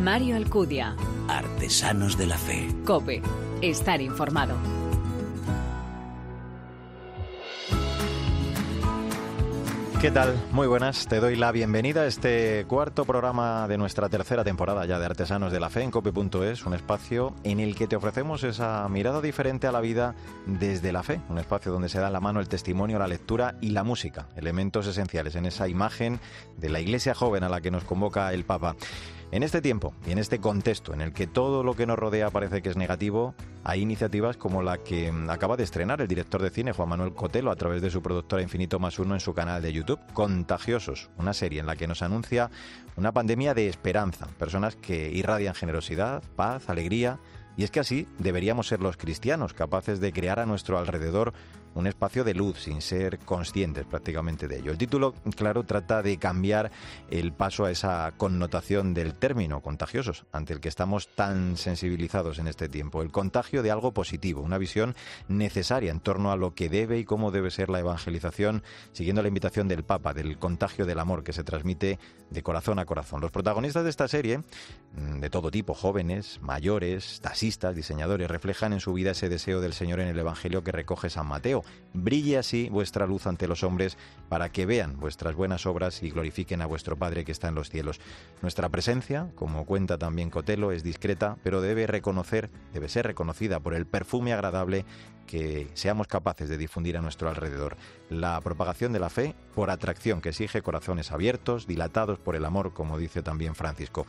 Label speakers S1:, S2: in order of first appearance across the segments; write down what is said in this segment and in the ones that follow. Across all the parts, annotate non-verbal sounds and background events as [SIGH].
S1: Mario Alcudia.
S2: Artesanos de la Fe.
S1: Cope. Estar informado.
S3: ¿Qué tal? Muy buenas. Te doy la bienvenida a este cuarto programa de nuestra tercera temporada ya de Artesanos de la Fe en cope.es, un espacio en el que te ofrecemos esa mirada diferente a la vida desde la fe, un espacio donde se da en la mano el testimonio, la lectura y la música, elementos esenciales en esa imagen de la iglesia joven a la que nos convoca el Papa. En este tiempo y en este contexto en el que todo lo que nos rodea parece que es negativo, hay iniciativas como la que mm, acaba de estrenar el director de cine Juan Manuel Cotelo a través de su productora Infinito Más Uno en su canal de YouTube, Contagiosos, una serie en la que nos anuncia una pandemia de esperanza, personas que irradian generosidad, paz, alegría, y es que así deberíamos ser los cristianos, capaces de crear a nuestro alrededor un espacio de luz sin ser conscientes prácticamente de ello. El título, claro, trata de cambiar el paso a esa connotación del término contagiosos, ante el que estamos tan sensibilizados en este tiempo. El contagio de algo positivo, una visión necesaria en torno a lo que debe y cómo debe ser la evangelización, siguiendo la invitación del Papa, del contagio del amor que se transmite de corazón a corazón. Los protagonistas de esta serie, mm, de todo tipo, jóvenes, mayores, taxistas, diseñadores, reflejan en su vida ese deseo del Señor en el Evangelio que recoge San Mateo Brille así vuestra luz ante los hombres para que vean vuestras buenas obras y glorifiquen a vuestro Padre que está en los cielos. Nuestra presencia, como cuenta también Cotelo, es discreta, pero debe reconocer, debe ser reconocida por el perfume agradable que seamos capaces de difundir a nuestro alrededor. La propagación de la fe por atracción que exige corazones abiertos, dilatados por el amor, como dice también Francisco.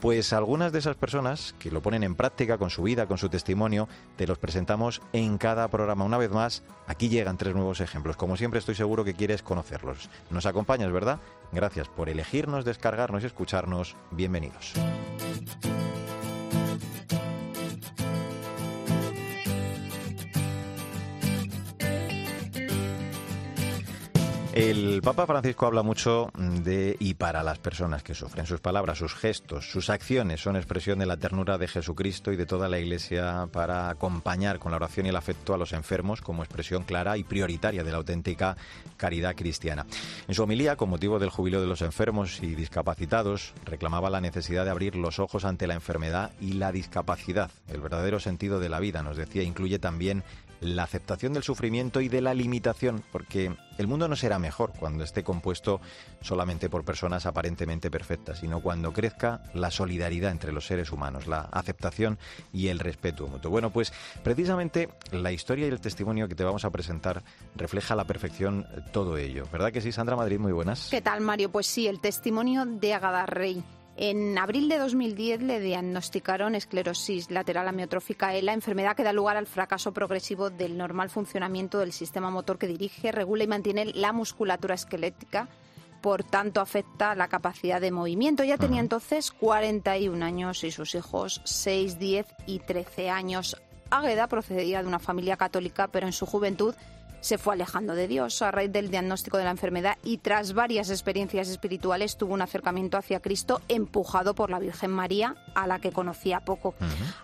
S3: Pues algunas de esas personas que lo ponen en práctica con su vida, con su testimonio, te los presentamos en cada programa. Una vez más, aquí llegan tres nuevos ejemplos. Como siempre estoy seguro que quieres conocerlos. Nos acompañas, ¿verdad? Gracias por elegirnos, descargarnos y escucharnos. Bienvenidos. El Papa Francisco habla mucho de y para las personas que sufren. Sus palabras, sus gestos, sus acciones son expresión de la ternura de Jesucristo y de toda la Iglesia para acompañar con la oración y el afecto a los enfermos como expresión clara y prioritaria de la auténtica caridad cristiana. En su homilía, con motivo del jubileo de los enfermos y discapacitados, reclamaba la necesidad de abrir los ojos ante la enfermedad y la discapacidad. El verdadero sentido de la vida, nos decía, incluye también la aceptación del sufrimiento y de la limitación, porque el mundo no será mejor cuando esté compuesto solamente por personas aparentemente perfectas, sino cuando crezca la solidaridad entre los seres humanos, la aceptación y el respeto mutuo. Bueno, pues precisamente la historia y el testimonio que te vamos a presentar refleja a la perfección todo ello. ¿Verdad que sí, Sandra Madrid? Muy buenas.
S4: ¿Qué tal, Mario? Pues sí, el testimonio de Agada Rey. En abril de 2010 le diagnosticaron esclerosis lateral amiotrófica, la enfermedad que da lugar al fracaso progresivo del normal funcionamiento del sistema motor que dirige, regula y mantiene la musculatura esquelética. Por tanto, afecta la capacidad de movimiento. Ya tenía entonces 41 años y sus hijos 6, 10 y 13 años. Águeda procedía de una familia católica, pero en su juventud se fue alejando de Dios a raíz del diagnóstico de la enfermedad y tras varias experiencias espirituales tuvo un acercamiento hacia Cristo empujado por la Virgen María, a la que conocía poco.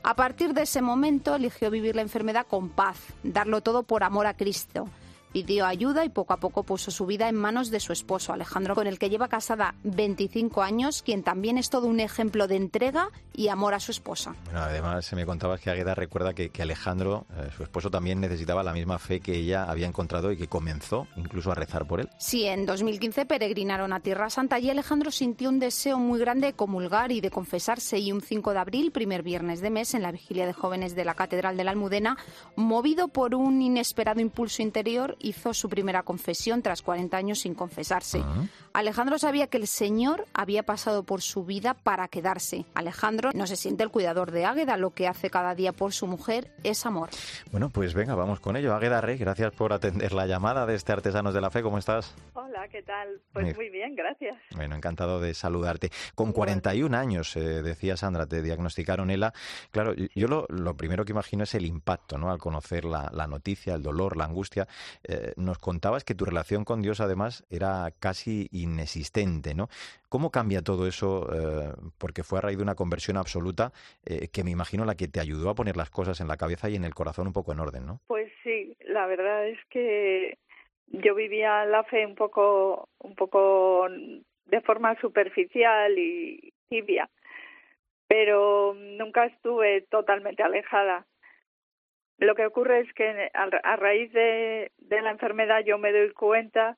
S4: A partir de ese momento eligió vivir la enfermedad con paz, darlo todo por amor a Cristo pidió ayuda y poco a poco puso su vida en manos de su esposo Alejandro, con el que lleva casada 25 años, quien también es todo un ejemplo de entrega y amor a su esposa.
S3: Bueno, además se me contabas que Agueda recuerda que, Alejandro, eh, su esposo, también necesitaba la misma fe que ella había encontrado y que comenzó incluso a rezar por él.
S4: Sí, en 2015 peregrinaron a Tierra Santa y Alejandro sintió un deseo muy grande de comulgar y de confesarse y un 5 de abril, primer viernes de mes, en la vigilia de jóvenes de la Catedral de la Almudena, movido por un inesperado impulso interior, hizo su primera confesión tras 40 años sin confesarse. Ah. Alejandro sabía que el Señor había pasado por su vida para quedarse. Alejandro no se siente el cuidador de Águeda, lo que hace cada día por su mujer es amor.
S3: Bueno, pues venga, vamos con ello. Águeda Rey, gracias por atender la llamada de este Artesanos de la Fe. ¿Cómo estás?
S5: Hola, ¿qué tal? Pues muy, bien, gracias.
S3: Bueno, encantado de saludarte. Con 41 años, eh, decía Sandra, te diagnosticaron ELA. Claro, yo lo, primero que imagino es el impacto, ¿no? Al conocer la, noticia, el dolor, la angustia. Eh, nos contabas que tu relación con Dios, además, era casi inexistente, ¿no? ¿Cómo cambia todo eso? Eh, porque fue a raíz de una conversión absoluta eh, que me imagino la que te ayudó a poner las cosas en la cabeza y en el corazón un poco en orden, ¿no?
S5: Pues sí, la verdad es que yo vivía la fe un poco, un poco de forma superficial y tibia. pero nunca estuve totalmente alejada. Lo que ocurre es que a raíz de, de la enfermedad yo me doy cuenta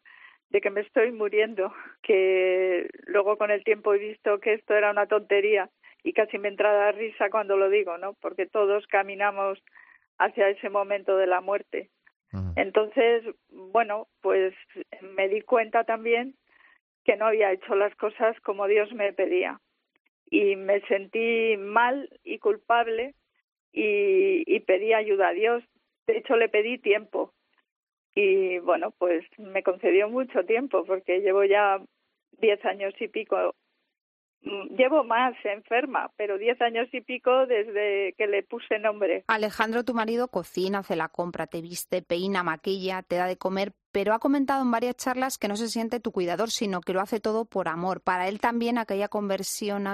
S5: de que me estoy muriendo, que luego con el tiempo he visto que esto era una tontería y casi me entra la risa cuando lo digo, ¿no? Porque todos caminamos hacia ese momento de la muerte. Entonces, bueno, pues me di cuenta también que no había hecho las cosas como Dios me pedía. Y me sentí mal y culpable y, y pedí ayuda a Dios. De hecho, le pedí tiempo. Y bueno, pues me concedió mucho tiempo porque llevo ya diez años y pico Mm, llevo más enferma, pero diez años y pico desde que le puse nombre.
S4: Alejandro, tu marido, cocina, hace la compra, te viste, peina, maquilla, te da de comer, pero ha comentado en varias charlas que no se siente tu cuidador, sino que lo hace todo por amor. Para él también aquella conversión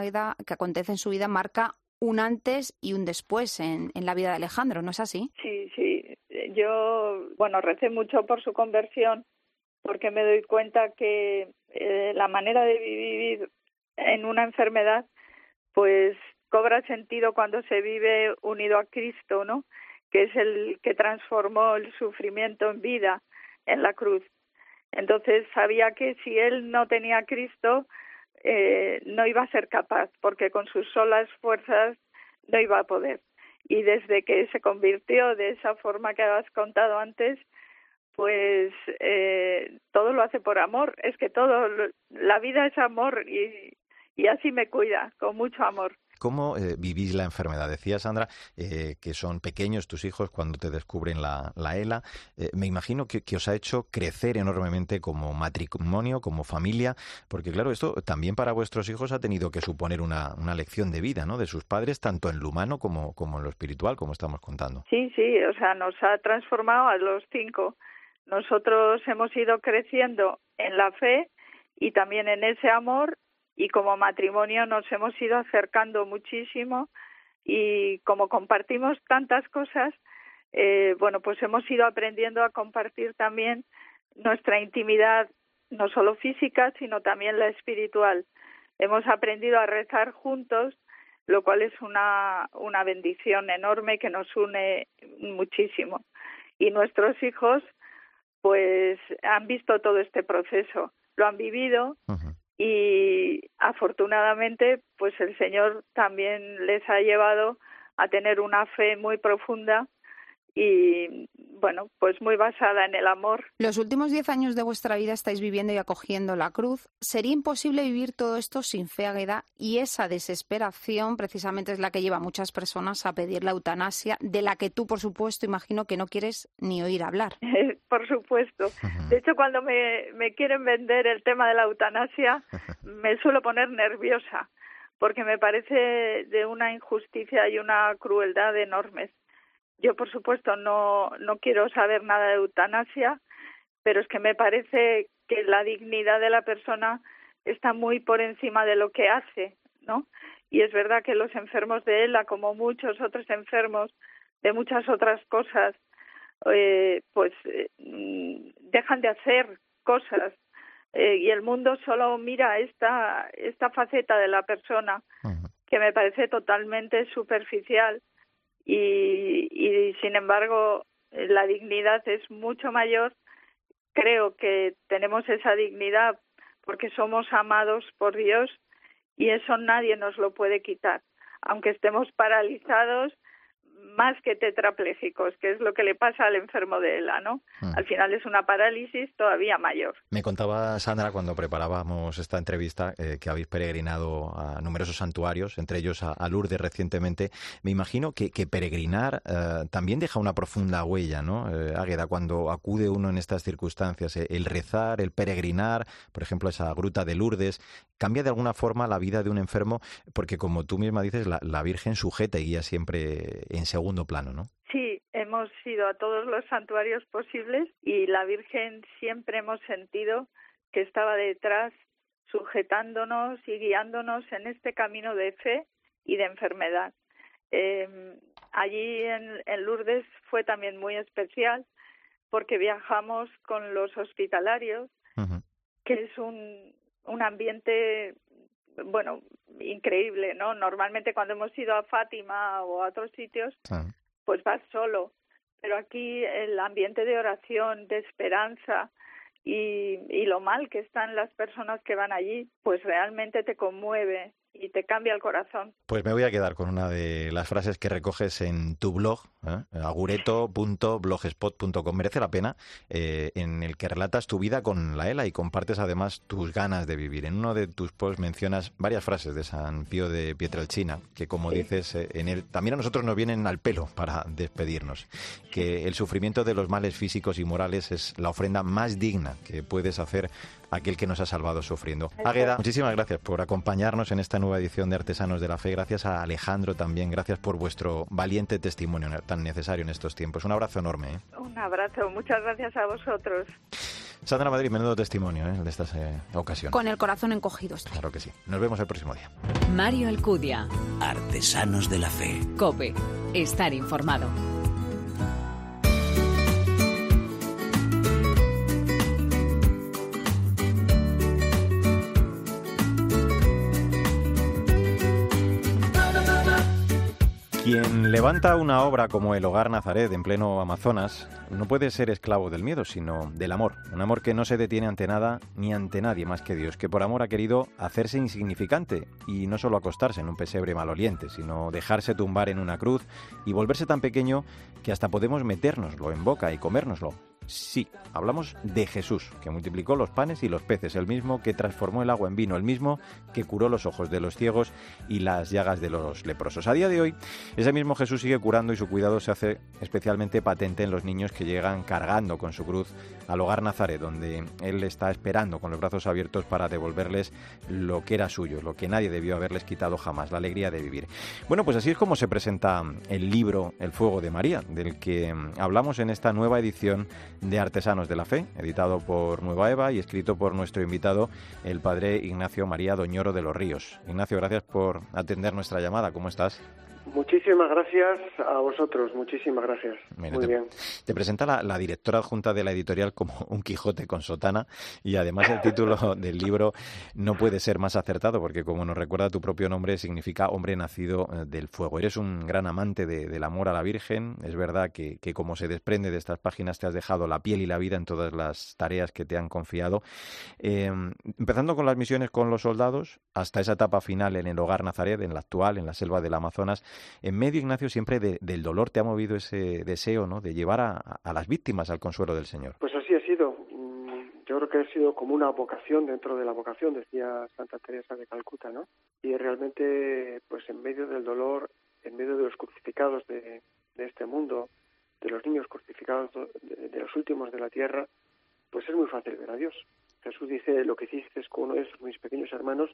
S4: que acontece en su vida marca un antes y un después en, en la vida de Alejandro, ¿no es así?
S5: Sí, sí. Yo, bueno, recé mucho por su conversión porque me doy cuenta que eh, la manera de vivir en una enfermedad, pues cobra sentido cuando se vive unido a Cristo, ¿no? Que es el que transformó el sufrimiento en vida en la cruz. Entonces sabía que si él no tenía Cristo, eh, no iba a ser capaz, porque con sus solas fuerzas no iba a poder. Y desde que se convirtió de esa forma que has contado antes, pues eh, todo lo hace por amor. Es que todo, la vida es amor y, y así me cuida, con mucho amor.
S3: ¿Cómo eh, vivís la enfermedad? Decía Sandra eh, que son pequeños tus hijos cuando te descubren la, ELA. Eh, me imagino que, os ha hecho crecer enormemente como matrimonio, como familia, porque claro, esto también para vuestros hijos ha tenido que suponer una, una lección de vida, ¿no? De sus padres, tanto en lo humano como, como en lo espiritual, como estamos contando.
S5: Sí, sí, o sea, nos ha transformado a los cinco. Nosotros hemos ido creciendo en la fe y también en ese amor y como matrimonio nos hemos ido acercando muchísimo y como compartimos tantas cosas, eh, bueno, pues hemos ido aprendiendo a compartir también nuestra intimidad, no solo física, sino también la espiritual. Hemos aprendido a rezar juntos, lo cual es una, una bendición enorme que nos une muchísimo. Y nuestros hijos, pues, han visto todo este proceso, lo han vivido, y afortunadamente pues el Señor también les ha llevado a tener una fe muy profunda y bueno, pues muy basada en el amor.
S4: Los últimos diez años de vuestra vida estáis viviendo y acogiendo la cruz. Sería imposible vivir todo esto sin fe Agueda y esa desesperación precisamente es la que lleva a muchas personas a pedir la eutanasia, de la que tú, por supuesto, imagino que no quieres ni oír hablar. [LAUGHS]
S5: por supuesto. De hecho, cuando me, me quieren vender el tema de la eutanasia, [LAUGHS] me suelo poner nerviosa porque me parece de una injusticia y una crueldad enormes yo, por supuesto, no, no quiero saber nada de eutanasia, pero es que me parece que la dignidad de la persona está muy por encima de lo que hace, ¿no? Y es verdad que los enfermos de ELA, como muchos otros enfermos de muchas otras cosas, eh, pues eh, dejan de hacer cosas eh, y el mundo solo mira esta esta faceta de la persona que me parece totalmente superficial y, y sin embargo la dignidad es mucho mayor. Creo que tenemos esa dignidad porque somos amados por Dios y eso nadie nos lo puede quitar. Aunque estemos paralizados, más que tetraplégicos, que es lo que le pasa al enfermo de ELA, ¿no? Hmm. Al final es una parálisis todavía mayor.
S3: Me contaba Sandra cuando preparábamos esta entrevista eh, que habéis peregrinado a numerosos santuarios, entre ellos a, Lourdes recientemente. Me imagino que, peregrinar eh, también deja una profunda huella, ¿no? Eh, Águeda, cuando acude uno en estas circunstancias, el rezar, el peregrinar, por ejemplo, esa gruta de Lourdes, cambia de alguna forma la vida de un enfermo, porque como tú misma dices, la, la Virgen sujeta y guía siempre en segundo plano, ¿no?
S5: Sí, hemos ido a todos los santuarios posibles y la Virgen siempre hemos sentido que estaba detrás sujetándonos y guiándonos en este camino de fe y de enfermedad. Em, allí en, Lourdes fue también muy especial porque viajamos con los hospitalarios, que es un, un ambiente, bueno, increíble, ¿no? Normalmente cuando hemos ido a Fátima o a otros sitios, ah. pues vas solo, pero aquí el ambiente de oración, de esperanza y, y lo mal que están las personas que van allí, pues realmente te conmueve y te cambia el corazón.
S3: Pues me voy a quedar con una de las frases que recoges en tu blog, ¿eh? agureto.blogspot.com. Merece la pena, eh, en el que relatas tu vida con la ELA y compartes además tus ganas de vivir. En uno de tus posts mencionas varias frases de San Pío de Pietrelcina, que como dices, eh, en él también a nosotros nos vienen al pelo para despedirnos. Que el sufrimiento de los males físicos y morales es la ofrenda más digna que puedes hacer aquel que nos ha salvado sufriendo. Águeda, muchísimas gracias por acompañarnos en esta nueva edición de Artesanos de la Fe. Gracias a Alejandro también. Gracias por vuestro valiente testimonio tan necesario en estos tiempos. Un abrazo enorme. ¿eh?
S5: Un abrazo. Muchas gracias a vosotros.
S3: Sandra Madrid, menudo testimonio ¿eh? de esta eh, ocasión.
S4: Con el corazón encogido.
S3: Claro que sí. Nos vemos el próximo día.
S1: Mario Alcudia.
S2: Artesanos de la Fe.
S1: Cope. Estar informado.
S3: Quien levanta una obra como el Hogar Nazaret en pleno Amazonas no puede ser esclavo del miedo, sino del amor. Un amor que no se detiene ante nada ni ante nadie más que Dios, que por amor ha querido hacerse insignificante y no solo acostarse en un pesebre maloliente, sino dejarse tumbar en una cruz y volverse tan pequeño que hasta podemos metérnoslo en boca y comérnoslo. Sí, hablamos de Jesús, que multiplicó los panes y los peces, el mismo que transformó el agua en vino, el mismo que curó los ojos de los ciegos y las llagas de los leprosos. A día de hoy, ese mismo Jesús sigue curando y su cuidado se hace especialmente patente en los niños que llegan cargando con su cruz al hogar Nazaret, donde Él está esperando con los brazos abiertos para devolverles lo que era suyo, lo que nadie debió haberles quitado jamás, la alegría de vivir. Bueno, pues así es como se presenta el libro El Fuego de María, del que hablamos en esta nueva edición de Artesanos de la Fe, editado por Nueva Eva y escrito por nuestro invitado, el padre Ignacio María Doñoro de los Ríos. Ignacio, gracias por atender nuestra llamada. ¿Cómo estás?
S6: Muchísimas gracias a vosotros, muchísimas gracias. Muy
S3: te,
S6: bien.
S3: Te presenta la, directora adjunta de la editorial como un Quijote con sotana y además el título [LAUGHS] del libro no puede ser más acertado porque como nos recuerda tu propio nombre significa hombre nacido eh, del fuego. Eres un gran amante del amor a la Virgen. Es verdad que, como se desprende de estas páginas te has dejado la piel y la vida en todas las tareas que te han confiado. Eh, empezando con las misiones con los soldados hasta esa etapa final en el hogar Nazaret, en la actual, en la selva del Amazonas en medio, Ignacio, siempre del dolor te ha movido ese deseo ¿no? de llevar a, las víctimas al consuelo del Señor.
S6: Pues así ha sido. Mm, yo creo que ha sido como una vocación dentro de la vocación, decía Santa Teresa de Calcuta, ¿no? Y realmente, pues en medio del dolor, en medio de los crucificados de, este mundo, de los niños crucificados de, los últimos de la tierra, pues es muy fácil ver a Dios. Jesús dice, lo que hiciste con uno de mis pequeños hermanos,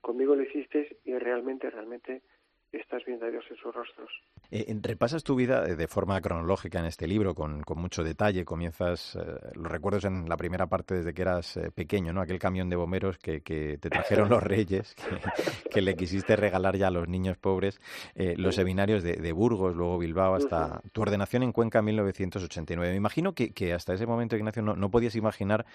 S6: conmigo lo hicisteis y realmente, realmente estás viendo a Dios en sus rostros.
S3: Eh, repasas tu vida de forma cronológica en este libro, con, mucho detalle. Comienzas eh, los recuerdos en la primera parte desde que eras eh, pequeño, ¿no? Aquel camión de bomberos que, te trajeron los reyes, que, le quisiste regalar ya a los niños pobres. los seminarios de, Burgos, luego Bilbao, hasta tu ordenación en Cuenca en 1989. Me imagino que, hasta ese momento, Ignacio, no, no podías imaginar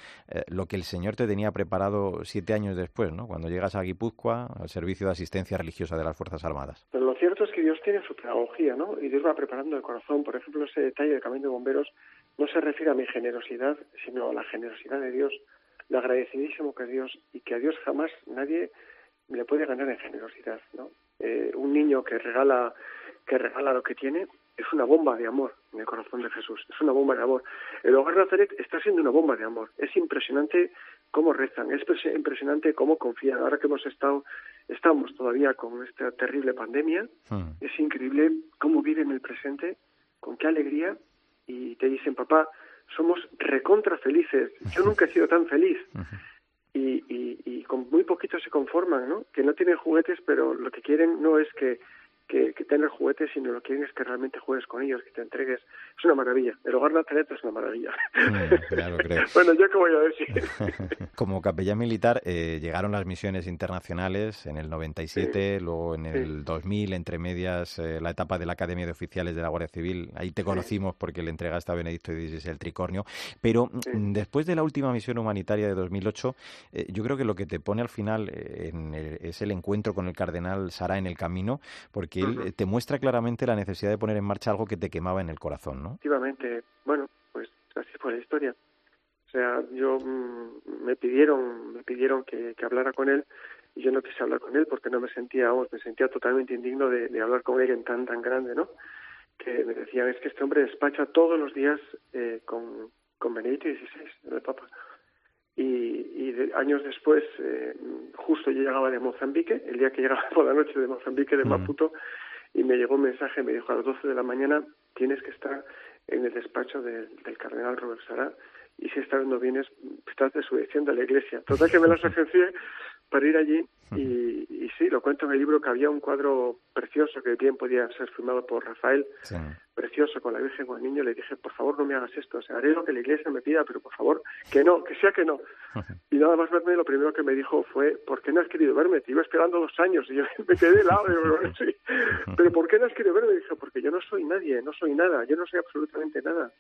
S3: lo que el Señor te tenía preparado siete años después, ¿no? Cuando llegas a Guipúzcoa, al servicio de asistencia religiosa de las Fuerzas Armadas.
S6: Pero lo cierto es que Dios tiene su pedagogía, ¿no? Y Dios va preparando el corazón. Por ejemplo, ese detalle del camino de bomberos no se refiere a mi generosidad, sino a la generosidad de Dios, lo agradecidísimo que es Dios y que a Dios jamás nadie le puede ganar en generosidad, ¿no? Eh, un niño que regala que regala lo que tiene es una bomba de amor en el corazón de Jesús, es una bomba de amor. El hogar Nazaret está siendo una bomba de amor. Es impresionante cómo rezan, es impresionante cómo confían. Ahora que hemos estado, estamos todavía con esta terrible pandemia, hmm. es increíble cómo viven el presente, con qué alegría, y te dicen, papá, somos recontra felices. Yo [LAUGHS] nunca he sido tan feliz. Y, y, y con muy poquito se conforman, ¿no? Que no tienen juguetes, pero lo que quieren no es que que, tener juguetes, sino lo que quieren es que realmente juegues con ellos, que te entregues. Es una maravilla. El hogar Nazaret es una maravilla.
S3: Mm, [LAUGHS]
S6: bueno, yo qué voy a decir. [LAUGHS]
S3: Como capellán militar eh, llegaron las misiones internacionales en el 97, luego en el 2000, entre medias, eh, la etapa de la Academia de Oficiales de la Guardia Civil. Ahí te conocimos porque le entregaste a Benedicto XVI el tricornio. Pero mm, después de la última misión humanitaria de 2008, eh, yo creo que lo que te pone al final es el encuentro con el cardenal Sara en el camino, porque él te muestra claramente la necesidad de poner en marcha algo que te quemaba en el corazón, ¿no?
S6: Efectivamente. Bueno, pues así fue la historia. O sea, yo mm, me pidieron, me pidieron que, hablara con él y yo no quise hablar con él porque no me sentía, vamos, me sentía totalmente indigno de, hablar con alguien tan tan grande, ¿no? Que me decían es que este hombre despacha todos los días eh, con, con Benedicto XVI, el Papa. Y, años después, eh, justo yo llegaba de Mozambique, el día que llegaba por la noche de Mozambique, de Maputo, y me llegó un mensaje, me dijo a las 12 de la mañana tienes que estar en el despacho del, cardenal Robert Sara y si estás no vienes, estás desobedeciendo a la iglesia. Total que me las [LAUGHS] agencié para ir allí y, y, sí, lo cuento en el libro que había un cuadro precioso que bien podía ser firmado por Rafael, precioso con la Virgen con el niño, le dije, por favor no me hagas esto, o sea, haré lo que la iglesia me pida, pero por favor, que no, que sea que no. Y nada más verme, lo primero que me dijo fue, ¿por qué no has querido verme? Te iba esperando dos años y yo [LAUGHS] me quedé helado, y sí. pero ¿por qué no has querido verme? dije, porque yo no soy nadie, no soy nada, yo no soy absolutamente nada.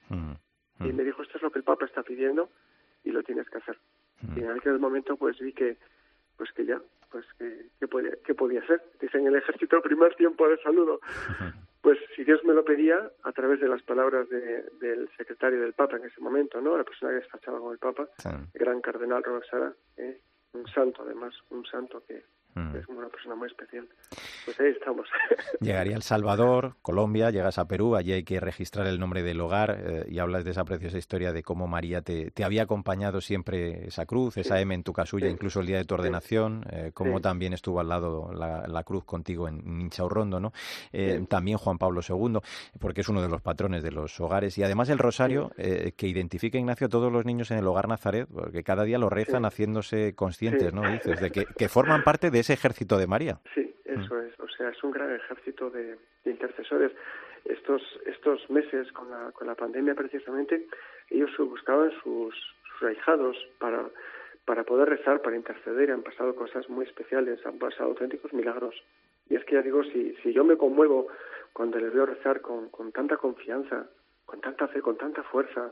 S6: Y me dijo, esto es lo que el Papa está pidiendo y lo tienes que hacer. Y en aquel momento pues vi que pues que ya, pues que, que, podía, que podía ser. Dice en el ejército primer tiempo de saludo. [LAUGHS] Pues si Dios me lo pedía, a través de las palabras de, del secretario del Papa en ese momento, ¿no? La persona que despachaba con el Papa, el gran cardenal Robert Sara, ¿eh? un santo además, un santo que, Mm. Es una persona muy especial. Pues ahí estamos. [LAUGHS]
S3: Llegaría El Salvador, Colombia, llegas a Perú, allí hay que registrar el nombre del hogar eh, y hablas de esa preciosa historia de cómo María te, te había acompañado siempre esa cruz, esa M en tu casulla, incluso el día de tu ordenación, eh, cómo también estuvo al lado la, cruz contigo en Ninchaurrondo, ¿no? Eh, también Juan Pablo II, porque es uno de los patrones de los hogares y además el rosario que identifica Ignacio a todos los niños en el hogar Nazaret, porque cada día lo rezan haciéndose conscientes, ¿no? Dices, de que, que forman parte de ese ejército de María.
S6: Sí, eso es. O sea, es un gran ejército de, intercesores. Estos, estos meses con la, con la pandemia, precisamente, ellos buscaban sus, sus ahijados para, para poder rezar, para interceder. Han pasado cosas muy especiales, han pasado auténticos milagros. Y es que ya digo, si, si yo me conmuevo cuando les veo rezar con, con tanta confianza, con tanta fe, con tanta fuerza,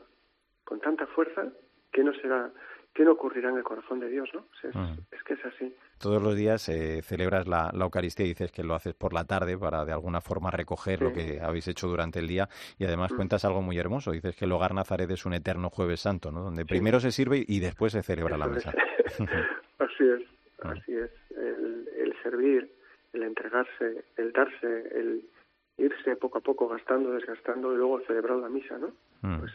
S6: con tanta fuerza, ¿qué no será ¿qué no ocurrirá en el corazón de Dios? ¿no? Es, que es así.
S3: Todos los días eh, celebras la, Eucaristía y dices que lo haces por la tarde para de alguna forma recoger lo que habéis hecho durante el día y además mm. cuentas algo muy hermoso. Dices que el hogar Nazaret es un eterno jueves santo, ¿no? donde primero se sirve y después se celebra la mesa. [LAUGHS]
S6: así es, así es. El, servir, el entregarse, el darse, el irse poco a poco gastando, desgastando y luego celebrar la misa, ¿no? Mm. Pues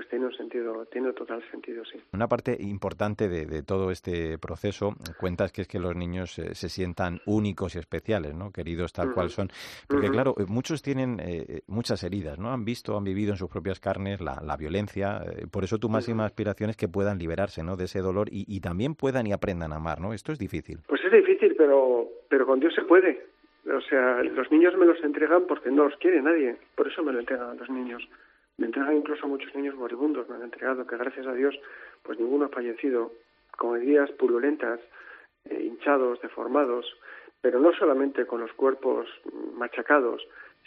S6: pues tiene un sentido, tiene total sentido, sí.
S3: Una parte importante de, todo este proceso, cuentas que es que los niños eh, se sientan únicos y especiales, ¿no? Queridos tal cual son. Porque claro, eh, muchos tienen eh, muchas heridas, ¿no? Han visto, han vivido en sus propias carnes la, violencia. por eso tu máxima aspiración es que puedan liberarse, ¿no? De ese dolor y, también puedan y aprendan a amar, ¿no? Esto es difícil.
S6: Pues es difícil, pero, pero con Dios se puede. O sea, los niños me los entregan porque no los quiere nadie. Por eso me lo entregan los niños. Me entregan incluso muchos niños moribundos, me han entregado, que gracias a Dios, pues ninguno ha fallecido, con heridas purulentas, eh, hinchados, deformados, pero no solamente con los cuerpos machacados,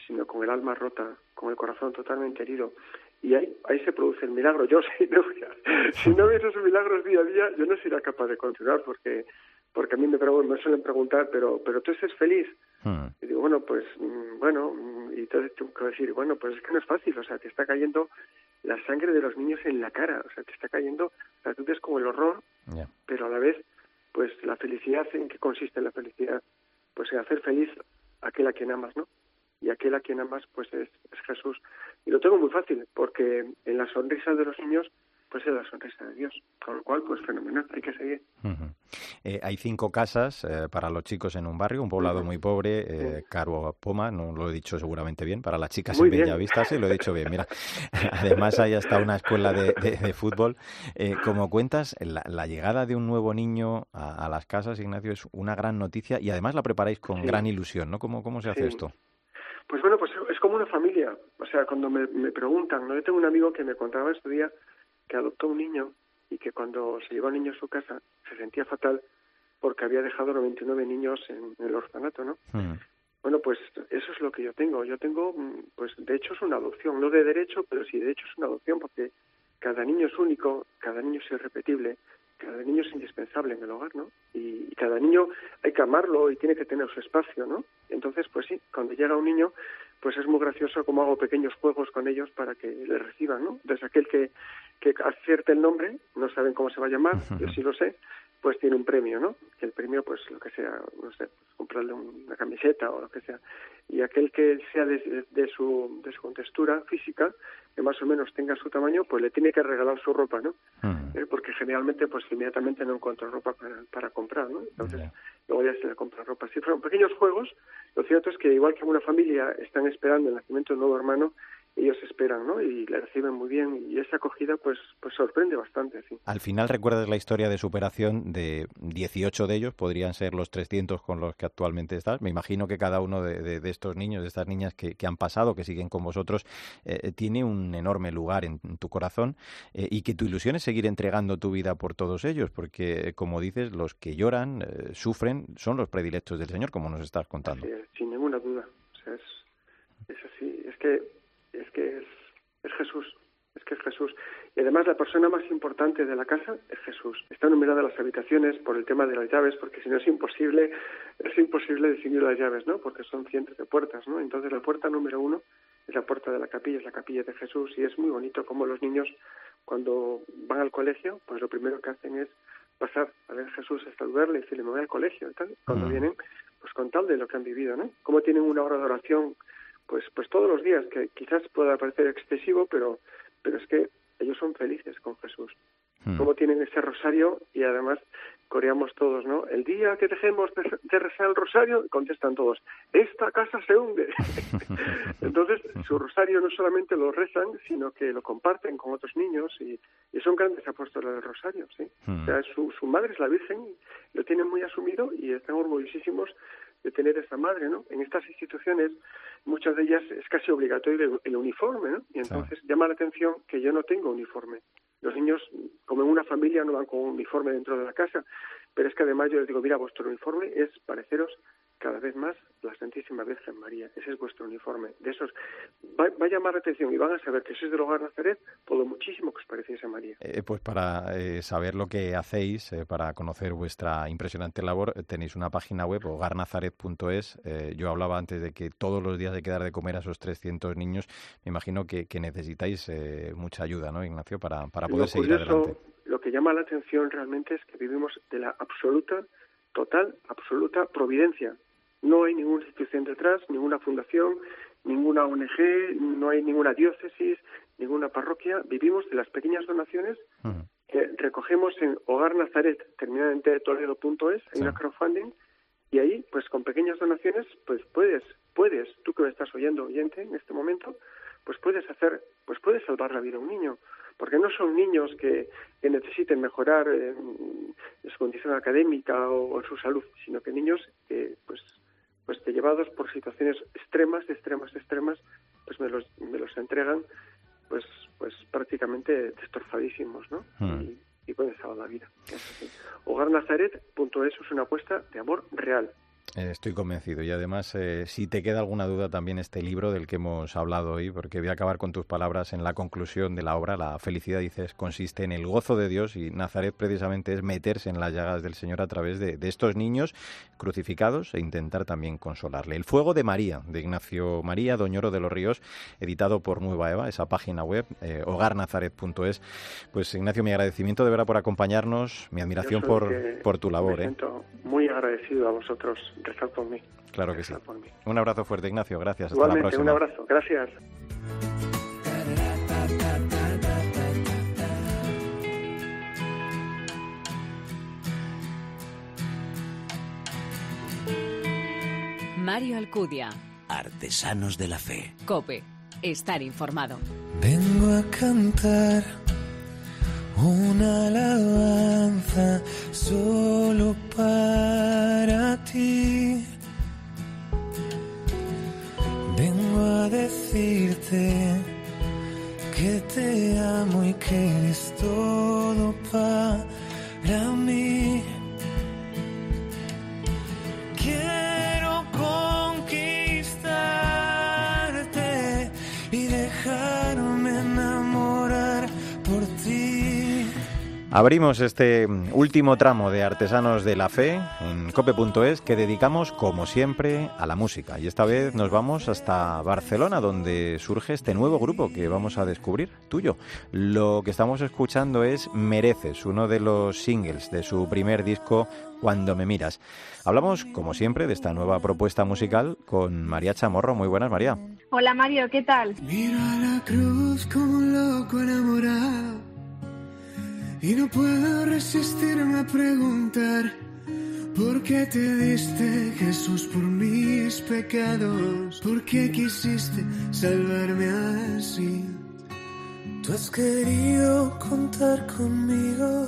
S6: sino con el alma rota, con el corazón totalmente herido. Y ahí, ahí se produce el milagro. Yo, [LAUGHS] si no, si no hubiese esos milagros día a día, yo no sería capaz de continuar, porque porque a mí me, me suelen preguntar, pero, pero tú estás feliz. Hmm. Y digo, bueno, pues, mm, bueno, entonces tengo que decir, bueno, pues es que no es fácil, o sea, te está cayendo la sangre de los niños en la cara, o sea, te está cayendo, o sea, tú ves como el horror, pero a la vez, pues la felicidad, ¿en qué consiste la felicidad? Pues en hacer feliz a aquel a quien amas, ¿no? Y aquel a quien amas, pues es, es Jesús. Y lo tengo muy fácil, porque en la sonrisa de los niños pues es la sonrisa de Dios. Con lo cual, pues fenomenal, hay que seguir.
S3: Eh, hay cinco casas eh, para los chicos en un barrio, un poblado muy pobre, eh, Caro Poma, no lo he dicho seguramente bien, para las chicas en Bellavista, sí, lo he dicho bien, mira. [LAUGHS] Además hay hasta una escuela de, fútbol. Eh, como cuentas, la, llegada de un nuevo niño a, las casas, Ignacio, es una gran noticia y además la preparáis con gran ilusión, ¿no? ¿Cómo, cómo se hace esto?
S6: Pues bueno, pues es como una familia. O sea, cuando me, me preguntan, ¿no? yo tengo un amigo que me contaba este día que adoptó un niño y que cuando se llevó al niño a su casa se sentía fatal porque había dejado 99 niños en, el orfanato, ¿no? Mm. Bueno, pues eso es lo que yo tengo. Yo tengo, mm, pues de hecho es una adopción, no de derecho, pero sí de hecho es una adopción porque cada niño es único, cada niño es irrepetible, cada niño es indispensable en el hogar, ¿no? Y, y, cada niño hay que amarlo y tiene que tener su espacio, ¿no? Entonces, pues sí, cuando llega un niño, pues es muy gracioso como hago pequeños juegos con ellos para que le reciban, ¿no? Desde aquel que, que acierte el nombre, no saben cómo se va a llamar, yo sí lo sé, pues tiene un premio, ¿no? Que el premio, pues lo que sea, no sé, pues, comprarle una camiseta o lo que sea. Y aquel que sea de, de, su, de su contextura física, que más o menos tenga su tamaño, pues le tiene que regalar su ropa, ¿no? Eh, porque generalmente, pues inmediatamente no encuentra ropa para, para comprar, ¿no? Entonces, luego ya se le compra ropa. Si fueron pequeños juegos, lo cierto es que igual que una familia están esperando el nacimiento de un nuevo hermano, ellos esperan, ¿no? Y le reciben muy bien y esa acogida pues pues sorprende bastante, sí.
S3: Al final recuerdas la historia de superación de 18 de ellos, podrían ser los 300 con los que actualmente estás. Me imagino que cada uno de, estos niños, de estas niñas que, han pasado, que siguen con vosotros, eh, tiene un enorme lugar en, tu corazón eh, y que tu ilusión es seguir entregando tu vida por todos ellos, porque como dices, los que lloran, eh, sufren, son los predilectos del Señor, como nos estás contando.
S6: sin ninguna duda. O sea, es, es así. Es que es que es, es Jesús, es que es Jesús. Y además la persona más importante de la casa es Jesús. Está numerada las habitaciones por el tema de las llaves, porque si no es imposible, es imposible definir las llaves, ¿no? Porque son cientos de puertas, ¿no? Entonces la puerta número uno es la puerta de la capilla, es la capilla de Jesús, y es muy bonito como los niños cuando van al colegio, pues lo primero que hacen es pasar a ver a Jesús, a saludarle y decirle, me voy al colegio, tal. Cuando vienen, pues con tal de lo que han vivido, ¿no? Cómo tienen una hora de oración pues pues todos los días que quizás pueda parecer excesivo pero pero es que ellos son felices con Jesús hmm. cómo tienen ese rosario y además coreamos todos, ¿no? El día que dejemos de, rezar el rosario, contestan todos, esta casa se hunde. [LAUGHS] Entonces, su rosario no solamente lo rezan, sino que lo comparten con otros niños y, son grandes apóstoles del rosario, ¿sí? O sea, hmm. su, su madre es la Virgen, lo tienen muy asumido y están orgullosísimos de tener esa madre, ¿no? En estas instituciones, muchas de ellas es casi obligatorio el, uniforme, ¿no? Y entonces llama la atención que yo no tengo uniforme. Los niños, como en una familia, no van con uniforme dentro de la casa, pero es que además yo les digo, mira, vuestro uniforme es pareceros cada vez más la Santísima Virgen María. Ese es vuestro uniforme. De esos va, a llamar la atención y van a saber que sois del hogar Nazaret por lo muchísimo que os pareciese a María.
S3: Eh, pues para eh, saber lo que hacéis, eh, para conocer vuestra impresionante labor, tenéis una página web, hogarnazaret.es. yo hablaba antes de que todos los días hay que dar de comer a esos 300 niños. Me imagino que, necesitáis mucha ayuda, ¿no, Ignacio, para, para poder seguir adelante?
S6: Lo que llama la atención realmente es que vivimos de la absoluta, total, absoluta providencia no hay ninguna institución detrás, ninguna fundación, ninguna ONG, no hay ninguna diócesis, ninguna parroquia. Vivimos de las pequeñas donaciones que recogemos en Hogar Nazaret, terminadamente toledo.es, en una crowdfunding, y ahí, pues con pequeñas donaciones, pues puedes, puedes, tú que me estás oyendo, oyente, en este momento, pues puedes hacer, pues puedes salvar la vida a un niño porque no son niños que, necesiten mejorar su condición académica o, o, su salud, sino que niños que pues pues que llevados por situaciones extremas, extremas, extremas, pues me los, me los entregan pues pues prácticamente destrozadísimos, ¿no? Hmm. Y, y pueden salvar la vida. Hogarnazaret.es es una apuesta de amor real,
S3: estoy convencido y además eh, si te queda alguna duda también este libro del que hemos hablado hoy, porque voy a acabar con tus palabras en la conclusión de la obra. La felicidad, dices, consiste en el gozo de Dios y Nazaret precisamente es meterse en las llagas del Señor a través de, estos niños crucificados e intentar también consolarle. El fuego de María, de Ignacio María Doñoro de los Ríos, editado por Nueva Eva, esa página web, eh, hogarnazaret.es. Pues Ignacio, mi agradecimiento de verdad por acompañarnos, mi admiración por, por tu labor.
S6: Me siento muy agradecido a vosotros rezar por mí.
S3: Claro que sí. Un abrazo fuerte, Ignacio. Gracias. Hasta Igualmente, la próxima.
S6: un abrazo. Gracias.
S1: Mario Alcudia.
S2: Artesanos de la Fe.
S1: Cope. Estar informado.
S7: Vengo a cantar una alabanza solo para ti. Vengo a decirte que te amo y que eres todo para mí.
S3: Abrimos este último tramo de Artesanos de la Fe en cope.es que dedicamos, como siempre, a la música. Y esta vez nos vamos hasta Barcelona, donde surge este nuevo grupo que vamos a descubrir, tuyo. Lo que estamos escuchando es Mereces, uno de los singles de su primer disco, Cuando me miras. Hablamos, como siempre, de esta nueva propuesta musical con María Chamorro. Muy buenas, María.
S8: Hola Mario, ¿qué tal?
S7: Miro a la cruz como un loco enamorado y no puedo resistirme a preguntar por qué te diste Jesús por mis pecados, por qué quisiste salvarme así. Tú has querido contar conmigo,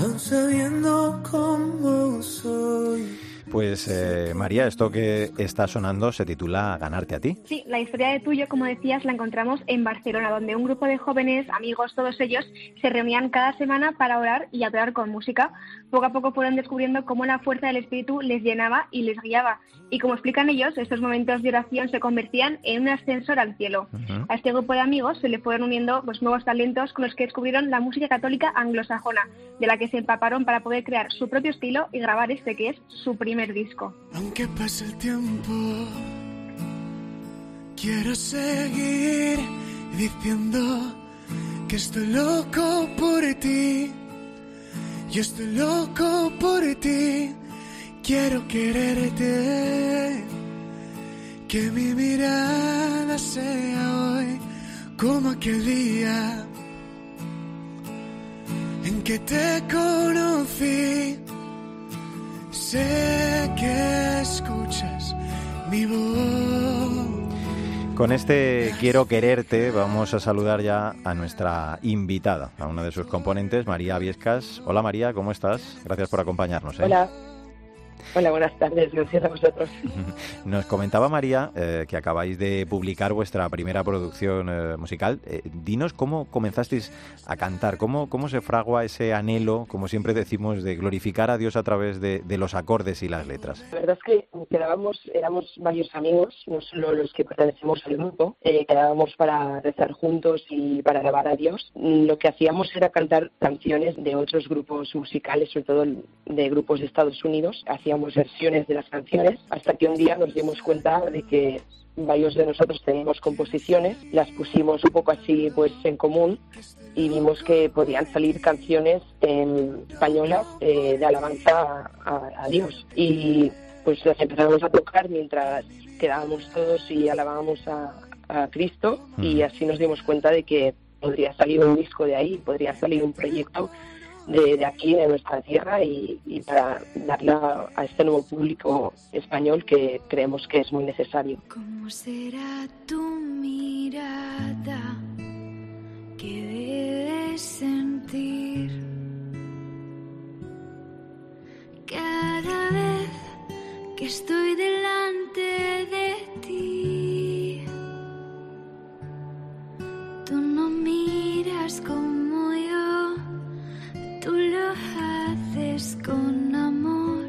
S7: aun sabiendo cómo soy.
S3: Pues eh, María, esto que está sonando se titula Ganarte a ti.
S8: Sí, la historia de tuyo, como decías, la encontramos en Barcelona, donde un grupo de jóvenes, amigos, todos ellos, se reunían cada semana para orar y adorar con música. Poco a poco fueron descubriendo cómo la fuerza del Espíritu les llenaba y les guiaba. Y como explican ellos, estos momentos de oración se convertían en un ascensor al cielo.
S3: Ujú.
S8: A este grupo de amigos se le fueron uniendo pues, nuevos talentos con los que descubrieron la música católica anglosajona, de la que se empaparon para poder crear su propio estilo y grabar este que es su primer
S7: Aunque pase el tiempo, quiero seguir diciendo que estoy loco por ti. Yo estoy loco por ti. Quiero quererte. Que mi mirada sea hoy como aquel día en que te conocí. Sé que escuchas mi voz.
S3: Con este Quiero quererte vamos a saludar ya a nuestra invitada, a una de sus componentes, María Viescas. Hola María, ¿cómo estás? Gracias por acompañarnos. ¿eh?
S9: Hola. Hola, buenas tardes. Gracias a vosotros. [LAUGHS]
S3: Nos comentaba María eh, que acabáis de publicar vuestra primera producción eh, musical. Eh, dinos cómo comenzasteis a cantar, cómo, cómo se fragua ese anhelo, como siempre decimos, de glorificar a Dios a través de, de los acordes y las letras.
S9: La verdad es que quedábamos, éramos varios amigos, no solo los que pertenecemos al grupo, eh, quedábamos para rezar juntos y para alabar a Dios. Lo que hacíamos era cantar canciones de otros grupos musicales, sobre todo de grupos de Estados Unidos. Hacíamos versiones de las canciones hasta que un día nos dimos cuenta de que varios de nosotros teníamos composiciones, las pusimos un poco así pues en común y vimos que podían salir canciones en españolas eh, de alabanza a, a Dios. Y pues las empezamos a tocar mientras quedábamos todos y alabábamos a, a Cristo y así nos dimos cuenta de que podría salir un disco de ahí, podría salir un proyecto de, de aquí, de nuestra tierra, y, y para darla a este nuevo público español que creemos que es muy necesario.
S10: ¿Cómo será tu mirada que debes sentir cada vez que estoy delante de ti? Tú no miras como yo, tú lo haces con amor,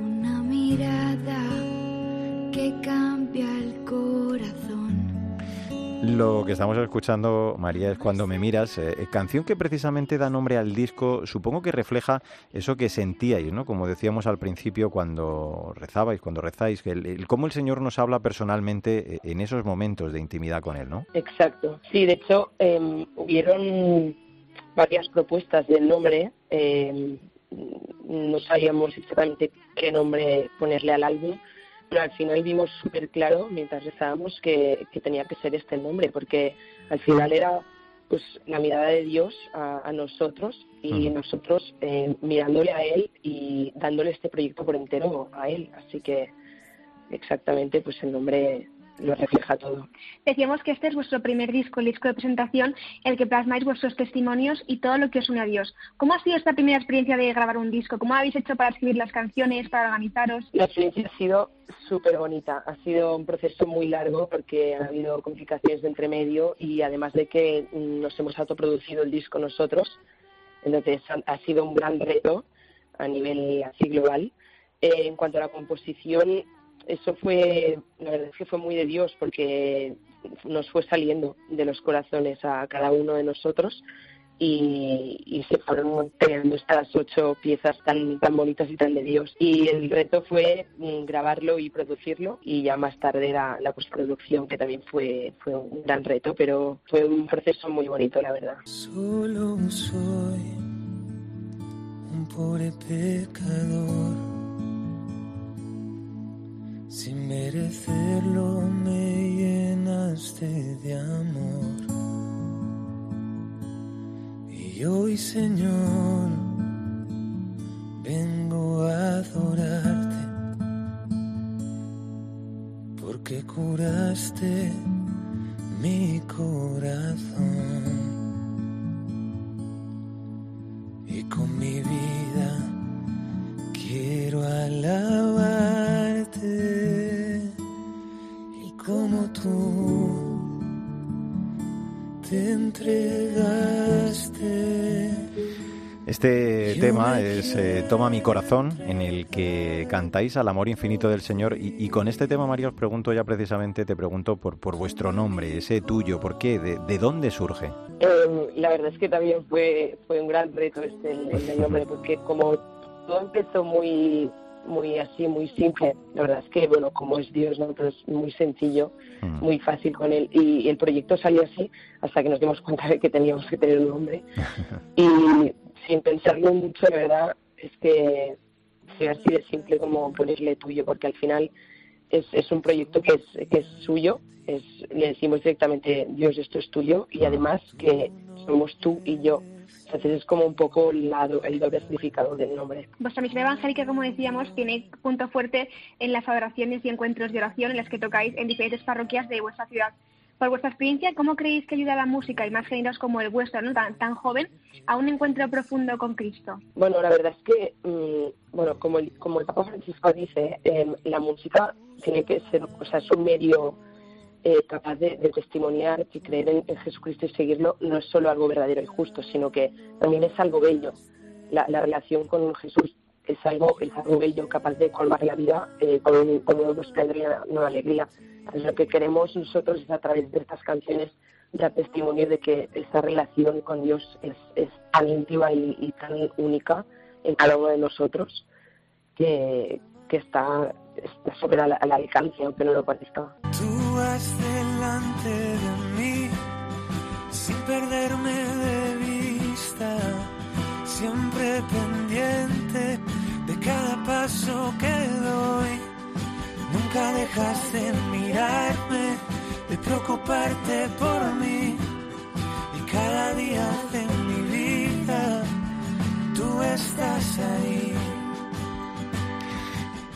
S10: una mirada que cambia el corazón.
S3: Lo que estamos escuchando, María, es Cuando me miras, eh, eh, canción que precisamente da nombre al disco, supongo que refleja eso que sentíais, ¿no? Como decíamos al principio cuando rezabais, cuando rezáis, que el, el- cómo el Señor nos habla personalmente eh, en esos momentos de intimidad con Él, ¿no?
S9: Exacto. Sí, de hecho, eh, hubieron varias propuestas del nombre. eh, no sabíamos exactamente qué nombre ponerle al álbum, pero al final vimos súper claro mientras rezábamos que, que tenía que ser este el nombre, porque al final era pues la mirada de Dios a, nosotros y nosotros eh, mirándole a Él y dándole este proyecto por entero a Él. Así que exactamente, pues el nombre lo refleja todo.
S8: Decíamos que este es vuestro primer disco, el disco de presentación, el que plasmáis vuestros testimonios y todo lo que os une a Dios. ¿Cómo ha sido esta primera experiencia de grabar un disco? ¿Cómo habéis hecho para escribir las canciones, para organizaros?
S9: La experiencia ha sido súper bonita. Ha sido un proceso muy largo porque ha habido complicaciones de entremedio y además de que nos hemos autoproducido el disco nosotros, entonces ha sido un gran reto a nivel así global. Eh, en cuanto a la composición, eso fue, la verdad es que fue muy de Dios porque nos fue saliendo de los corazones a cada uno de nosotros y, se fueron creando estas ocho piezas tan, tan bonitas y tan de Dios. Y el reto fue mm, grabarlo y producirlo y ya más tarde la, la postproducción que también fue, fue un gran reto, pero fue un proceso muy bonito, la verdad.
S7: Solo soy un pobre pecador sin merecerlo me llenaste de amor. Y hoy, Señor, vengo a adorarte porque curaste mi corazón. Y con mi vida quiero alabar te entregaste.
S3: Este tema es eh, Toma mi corazón, en el que cantáis al amor infinito del Señor. Y, con este tema, María, os pregunto ya precisamente, te pregunto por, por vuestro nombre, ese tuyo, ¿por qué? ¿De, dónde surge?
S9: Em, la verdad es que también fue, fue un gran reto este el nombre, porque como todo empezó muy muy así, muy simple. La verdad es que, bueno, como es Dios, ¿no? Pero es muy sencillo, mm. muy fácil con él. Y, el proyecto salió así hasta que nos dimos cuenta de que teníamos que tener un nombre. [LAUGHS] y sin pensarlo mucho, la verdad, es que fue así de simple como ponerle tuyo, porque al final es, es un proyecto que es, que es suyo. Es, le decimos directamente, Dios, esto es tuyo. Y además que somos tú y yo entonces es como un poco el, doble significado del nombre.
S8: Vuestra misión evangélica, como decíamos, tiene punto fuerte en las adoraciones y encuentros de oración en las que tocáis en diferentes parroquias de vuestra ciudad. Por vuestra experiencia, ¿cómo creéis que ayuda la música y más géneros como el vuestro, ¿no? tan, tan joven, a un encuentro profundo con Cristo?
S9: Bueno, la verdad es que, mm, bueno, como el, como el Papa Francisco dice, em, la música tiene que ser, o sea, es un medio eh, capaz de, testimoniar que creer en, Jesucristo y seguirlo no es solo algo verdadero y justo, sino que también es algo bello. La, relación con Jesús es algo, es algo bello, capaz de colmar la vida eh, con, un, con un una alegría. lo que queremos nosotros es a través de estas canciones dar testimonio de que esa relación con Dios es, es tan íntima y, tan única en cada uno de nosotros que, que está, está sobre al, alcance, aunque no lo parezca
S7: siempre pendiente de cada paso que doy. Nunca dejas de mirarme, de preocuparte por mí y cada día de mi vida tú estás ahí.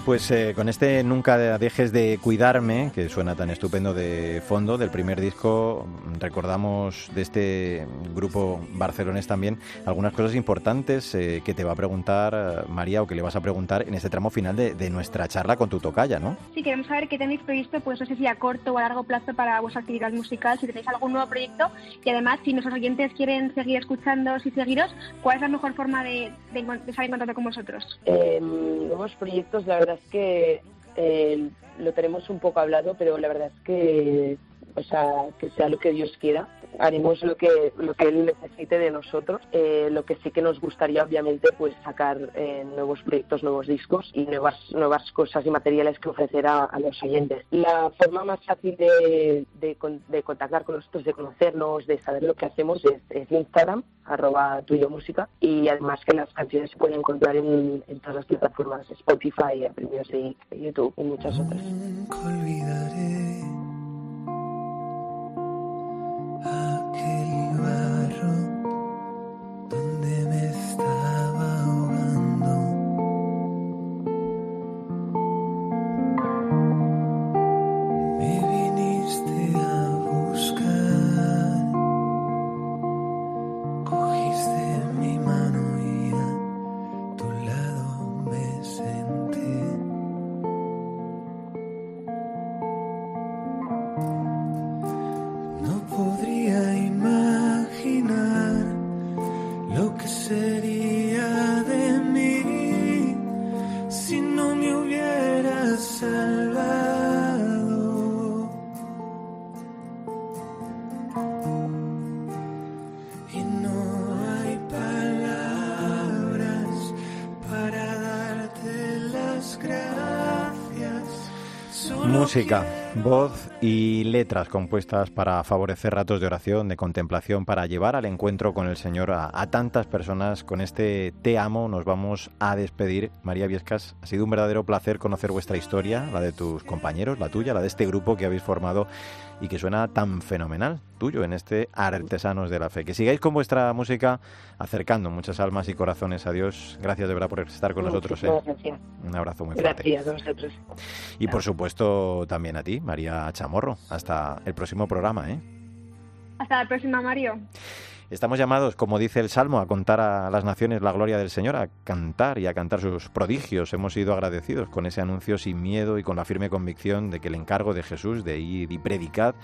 S3: Pues eh, con este Nunca dejes de cuidarme, que suena tan estupendo de fondo, del primer disco, recordamos de este grupo barcelonés también algunas cosas importantes eh, que te va a preguntar eh, María o que le vas a preguntar en este tramo final de, nuestra charla con tu tocaya, ¿no?
S8: Sí, queremos saber qué tenéis previsto, pues no sé si a corto o a largo plazo para vuestra actividad musical, si tenéis algún nuevo proyecto y además si nuestros oyentes quieren seguir escuchando y seguiros, ¿cuál es la mejor forma de, de, de estar en contacto con vosotros?
S9: nuevos proyectos, la verdad es que eh, lo tenemos un poco hablado, pero la verdad es que, o sea, que sea lo que Dios quiera haremos lo que lo que él necesite de nosotros. Eh, lo que sí que nos gustaría obviamente pues sacar eh, nuevos proyectos nuevos discos y nuevas nuevas cosas y materiales que ofrecer a, los oyentes. La forma más fácil de, de, contactar con nosotros de conocernos de saber lo que hacemos es, Instagram arroba tuyo música y además que las canciones se pueden encontrar en, todas las plataformas Spotify, Apple Music, YouTube y muchas otras.
S7: Aquel
S3: música, voz y letras compuestas para favorecer ratos de oración, de contemplación, para llevar al encuentro con el Señor a, a, tantas personas. Con este Te amo nos vamos a despedir. María Viescas, ha sido un verdadero placer conocer vuestra historia, la de tus compañeros, la tuya, la de este grupo que habéis formado y que suena tan fenomenal, tuyo, en este Artesanos de la Fe. Que sigáis con vuestra música acercando muchas almas y corazones a Dios. Gracias de verdad por estar con nosotros. ¿eh? Un abrazo muy fuerte.
S9: Gracias a vosotros.
S3: Y por supuesto también a ti, María Hasta el próximo programa. ¿eh?
S8: Hasta la próxima, Mario.
S3: Estamos llamados, como dice el Salmo, a contar a las naciones la gloria del Señor, a cantar y a cantar sus prodigios. Hemos sido agradecidos con ese anuncio sin miedo y con la firme convicción de que el encargo de Jesús de ir y predicad,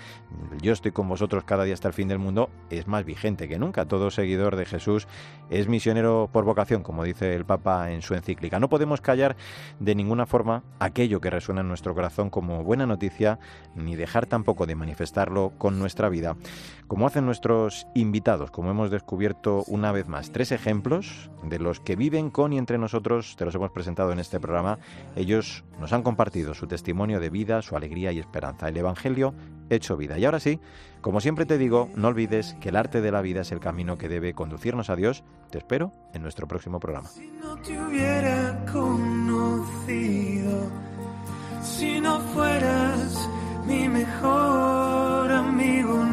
S3: yo estoy con vosotros cada día hasta el fin del mundo, es más vigente que nunca. Todo seguidor de Jesús es misionero por vocación, como dice el Papa en su encíclica. No podemos callar de ninguna forma aquello que resuena en nuestro corazón como buena noticia, ni dejar tampoco de manifestarlo con nuestra vida, como hacen nuestros invitados como hemos descubierto una vez más, tres ejemplos de los que viven con y entre nosotros, te los hemos presentado en este programa. Ellos nos han compartido su testimonio de vida, su alegría y esperanza, el Evangelio hecho vida. Y ahora sí, como siempre te digo, no olvides que el arte de la vida es el camino que debe conducirnos a Dios. Te espero en nuestro próximo programa.
S7: Si no te hubiera conocido, si no fueras mi mejor amigo,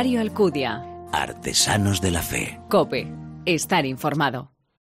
S1: Mario Alcudia.
S2: Artesanos de la Fe.
S1: Cope. Estar informado.